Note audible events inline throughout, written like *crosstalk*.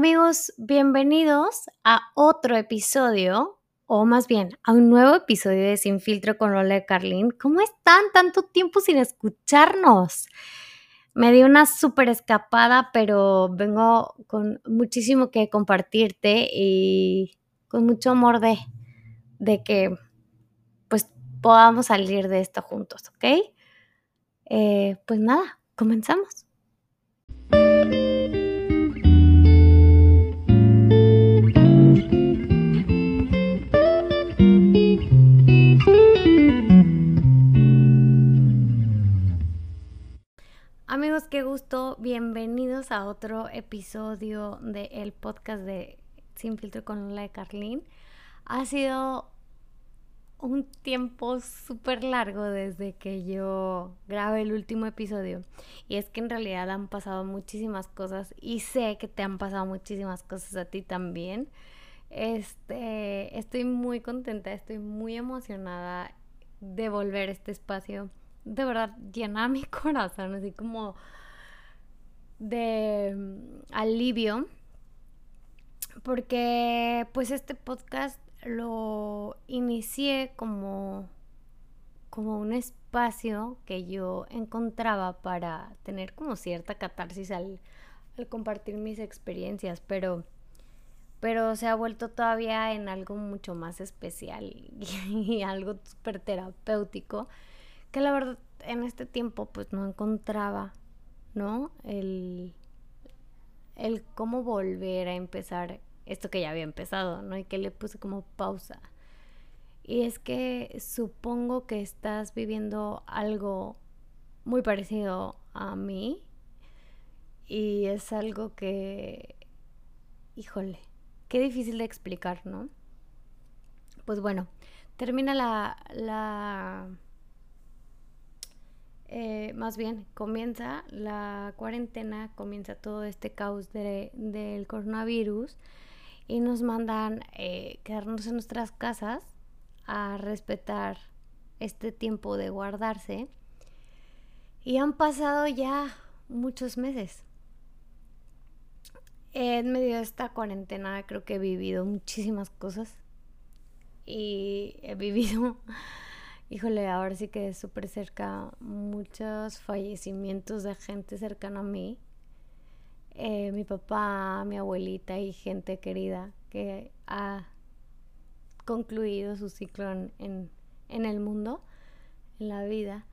Amigos, bienvenidos a otro episodio, o más bien a un nuevo episodio de Sin Filtro con Lola de Carlin. ¿Cómo están? Tanto tiempo sin escucharnos. Me di una súper escapada, pero vengo con muchísimo que compartirte y con mucho amor de, de que pues podamos salir de esto juntos, ¿ok? Eh, pues nada, comenzamos. Bienvenidos a otro episodio del podcast de Sin Filtro con la de Carlín. Ha sido un tiempo súper largo desde que yo grabé el último episodio. Y es que en realidad han pasado muchísimas cosas y sé que te han pasado muchísimas cosas a ti también. Este, estoy muy contenta, estoy muy emocionada de volver a este espacio de verdad llena mi *laughs* corazón, así como de alivio, porque pues este podcast lo inicié como, como un espacio que yo encontraba para tener como cierta catarsis al, al compartir mis experiencias, pero pero se ha vuelto todavía en algo mucho más especial *laughs* y algo súper terapéutico que la verdad en este tiempo pues no encontraba, ¿no? El, el cómo volver a empezar esto que ya había empezado, ¿no? Y que le puse como pausa. Y es que supongo que estás viviendo algo muy parecido a mí. Y es algo que, híjole, qué difícil de explicar, ¿no? Pues bueno, termina la, la eh, más bien comienza la cuarentena, comienza todo este caos del coronavirus y nos mandan eh, quedarnos en nuestras casas a respetar este tiempo de guardarse. Y han pasado ya muchos meses. En medio de esta cuarentena creo que he vivido muchísimas cosas. Y he vivido *laughs* híjole, ahora sí que es súper cerca muchos fallecimientos de gente cercana a mí. Eh, mi papá, mi abuelita y gente querida que ha concluido su ciclo en, en el mundo, en la vida.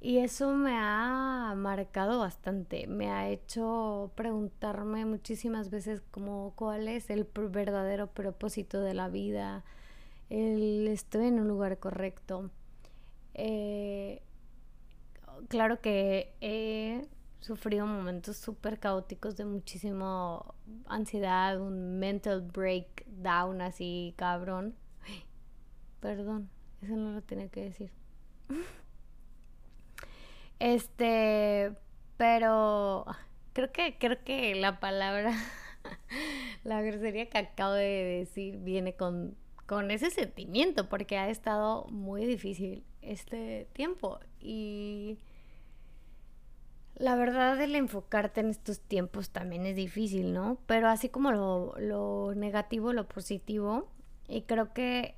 Y eso me ha marcado bastante, me ha hecho preguntarme muchísimas veces como cuál es el verdadero propósito de la vida, el estoy en un lugar correcto. Eh, claro que he sufrido momentos súper caóticos de muchísimo ansiedad, un mental breakdown así cabrón. perdón, eso no lo tenía que decir. *laughs* Este, pero creo que creo que la palabra *laughs* la grosería que acabo de decir viene con con ese sentimiento porque ha estado muy difícil este tiempo y la verdad el enfocarte en estos tiempos también es difícil, ¿no? Pero así como lo, lo negativo, lo positivo, y creo que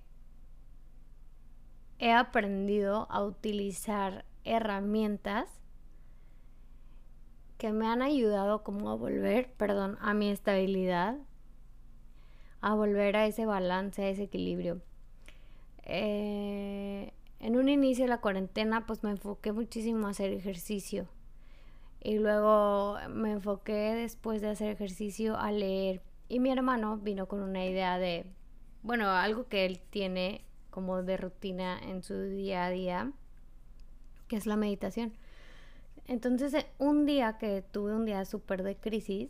he aprendido a utilizar herramientas que me han ayudado como a volver, perdón, a mi estabilidad, a volver a ese balance, a ese equilibrio. Eh, en un inicio de la cuarentena pues me enfoqué muchísimo a hacer ejercicio y luego me enfoqué después de hacer ejercicio a leer y mi hermano vino con una idea de, bueno, algo que él tiene como de rutina en su día a día, que es la meditación. Entonces, un día que tuve un día súper de crisis,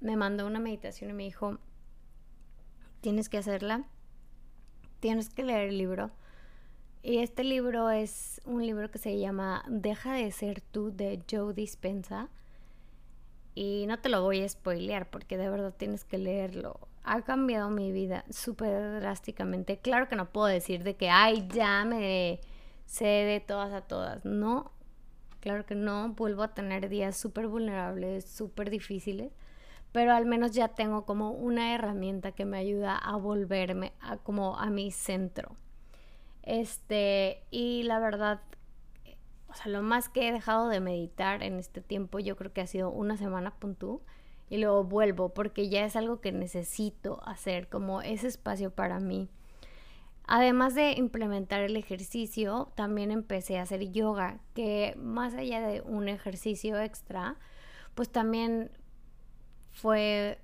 me mandó una meditación y me dijo, tienes que hacerla, tienes que leer el libro. Y este libro es un libro que se llama Deja de ser tú de Joe Dispensa. Y no te lo voy a spoilear porque de verdad tienes que leerlo. Ha cambiado mi vida súper drásticamente. Claro que no puedo decir de que, ay, ya me sé de todas a todas. No, claro que no. Vuelvo a tener días súper vulnerables, súper difíciles. Pero al menos ya tengo como una herramienta que me ayuda a volverme a, como a mi centro. Este, y la verdad, o sea, lo más que he dejado de meditar en este tiempo, yo creo que ha sido una semana puntú y luego vuelvo porque ya es algo que necesito hacer, como ese espacio para mí. Además de implementar el ejercicio, también empecé a hacer yoga, que más allá de un ejercicio extra, pues también fue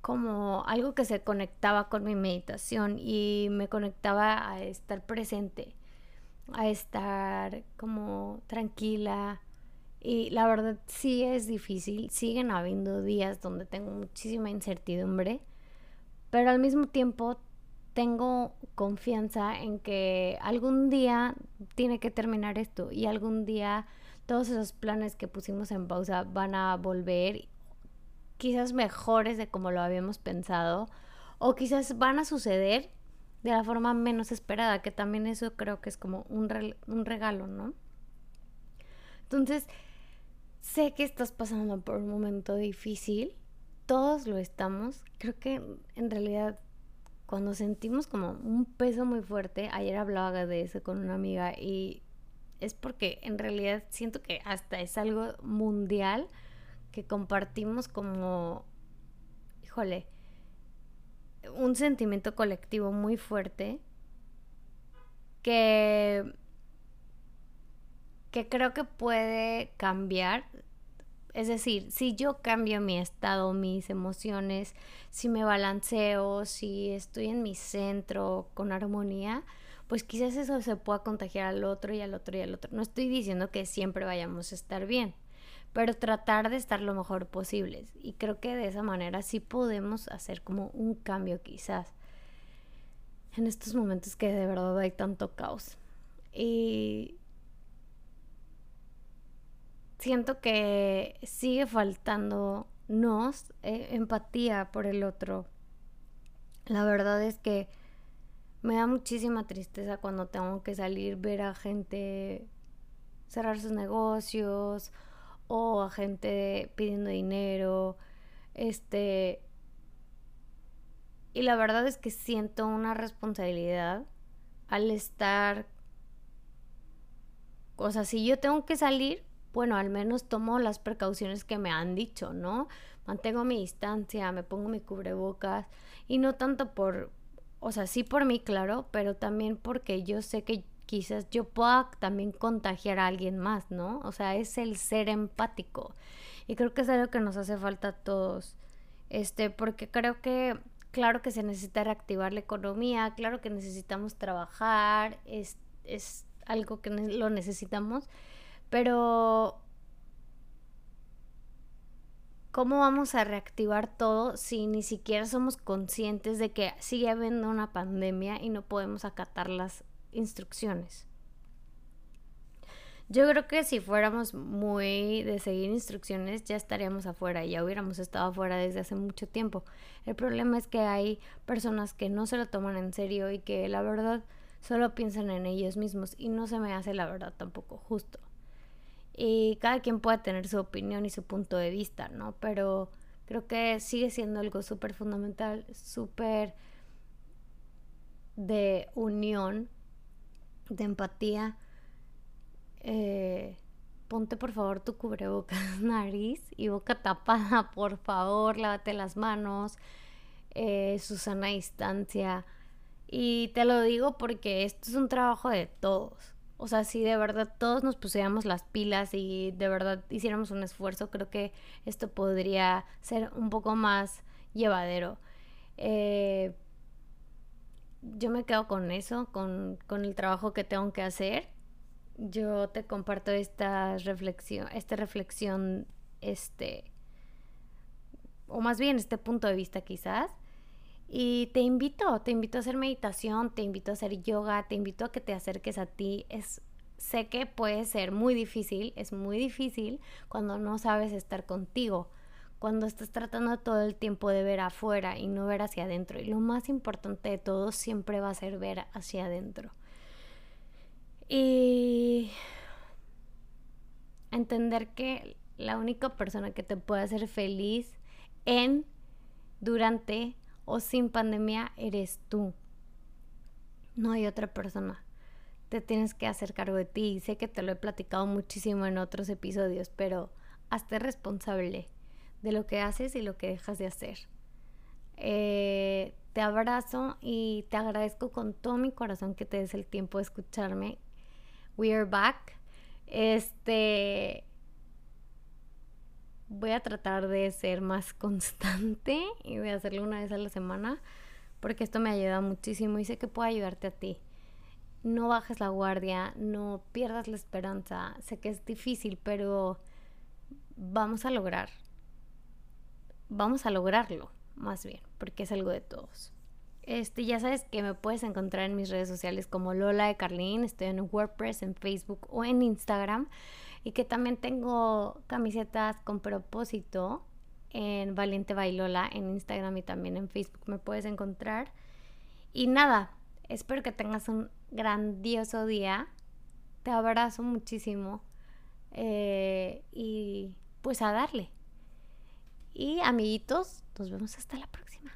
como algo que se conectaba con mi meditación y me conectaba a estar presente, a estar como tranquila. Y la verdad sí es difícil, siguen habiendo días donde tengo muchísima incertidumbre, pero al mismo tiempo tengo confianza en que algún día tiene que terminar esto y algún día todos esos planes que pusimos en pausa van a volver quizás mejores de como lo habíamos pensado o quizás van a suceder de la forma menos esperada, que también eso creo que es como un, regalo, ¿no? Entonces, sé que estás pasando por un momento difícil, todos lo estamos, creo que en realidad cuando sentimos como un peso muy fuerte, ayer hablaba de eso con una amiga y es porque en realidad siento que hasta es algo mundial, que compartimos como, híjole, un sentimiento colectivo muy fuerte que, que creo que puede cambiar. Es decir, si yo cambio mi estado, mis emociones, si me balanceo, si estoy en mi centro con armonía, pues quizás eso se pueda contagiar al otro y al otro y al otro. No estoy diciendo que siempre vayamos a estar bien, pero tratar de estar lo mejor posible. Y creo que de esa manera sí podemos hacer como un cambio quizás en estos momentos que de verdad hay tanto caos. Y siento que sigue faltando nos eh, empatía por el otro. La verdad es que me da muchísima tristeza cuando tengo que salir, ver a gente cerrar sus negocios o a gente pidiendo dinero, este... Y la verdad es que siento una responsabilidad al estar... O sea, si yo tengo que salir, bueno, al menos tomo las precauciones que me han dicho, ¿no? Mantengo mi distancia, me pongo mi cubrebocas y no tanto por, o sea, sí por mí, claro, pero también porque yo sé que quizás yo pueda también contagiar a alguien más, ¿no? O sea, es el ser empático. Y creo que es algo que nos hace falta a todos. Este, porque creo que, claro que se necesita reactivar la economía, claro que necesitamos trabajar, es, es algo que lo necesitamos, pero ¿cómo vamos a reactivar todo si ni siquiera somos conscientes de que sigue habiendo una pandemia y no podemos acatarlas instrucciones. Yo creo que si fuéramos muy de seguir instrucciones ya estaríamos afuera, ya hubiéramos estado afuera desde hace mucho tiempo. El problema es que hay personas que no se lo toman en serio y que la verdad solo piensan en ellos mismos y no se me hace la verdad tampoco justo. Y cada quien puede tener su opinión y su punto de vista, ¿no? Pero creo que sigue siendo algo súper fundamental, súper de unión de empatía, eh, ponte por favor tu cubrebocas, *laughs* nariz y boca tapada, por favor, lávate las manos, eh, Susana distancia. Y te lo digo porque esto es un trabajo de todos. O sea, si de verdad todos nos pusiéramos las pilas y de verdad hiciéramos un esfuerzo, creo que esto podría ser un poco más llevadero. Eh, yo me quedo con eso, con, el trabajo que tengo que hacer. Yo te comparto esta reflexión, esta reflexión, este, o más bien este punto de vista quizás. Y te invito, te invito a hacer meditación, te invito a hacer yoga, te invito a que te acerques a ti. Es, sé que puede ser muy difícil, es muy difícil cuando no sabes estar contigo cuando estás tratando todo el tiempo de ver afuera y no ver hacia adentro. Y lo más importante de todo siempre va a ser ver hacia adentro. Y entender que la única persona que te puede hacer feliz en, durante o sin pandemia eres tú. No hay otra persona. Te tienes que hacer cargo de ti. Sé que te lo he platicado muchísimo en otros episodios, pero hazte responsable de lo que haces y lo que dejas de hacer. Eh, te abrazo y te agradezco con todo mi corazón que te des el tiempo de escucharme. We are back. Este. Voy a tratar de ser más constante y a hacerlo una vez a la semana porque esto me ayuda muchísimo y sé que puede ayudarte a ti. No bajes la guardia, no pierdas la esperanza. Sé que es difícil, pero vamos a lograr. Vamos a lograrlo, más bien, porque es algo de todos. Este, ya sabes que me puedes encontrar en mis redes sociales como Lola de Carlín, estoy en WordPress, en Facebook o en Instagram. Y que también tengo camisetas con propósito en Valiente Bailola en Instagram y también en Facebook me puedes encontrar. Y nada, espero que tengas un grandioso día. Te abrazo muchísimo. Eh, y pues a darle. Y amiguitos, nos vemos hasta la próxima.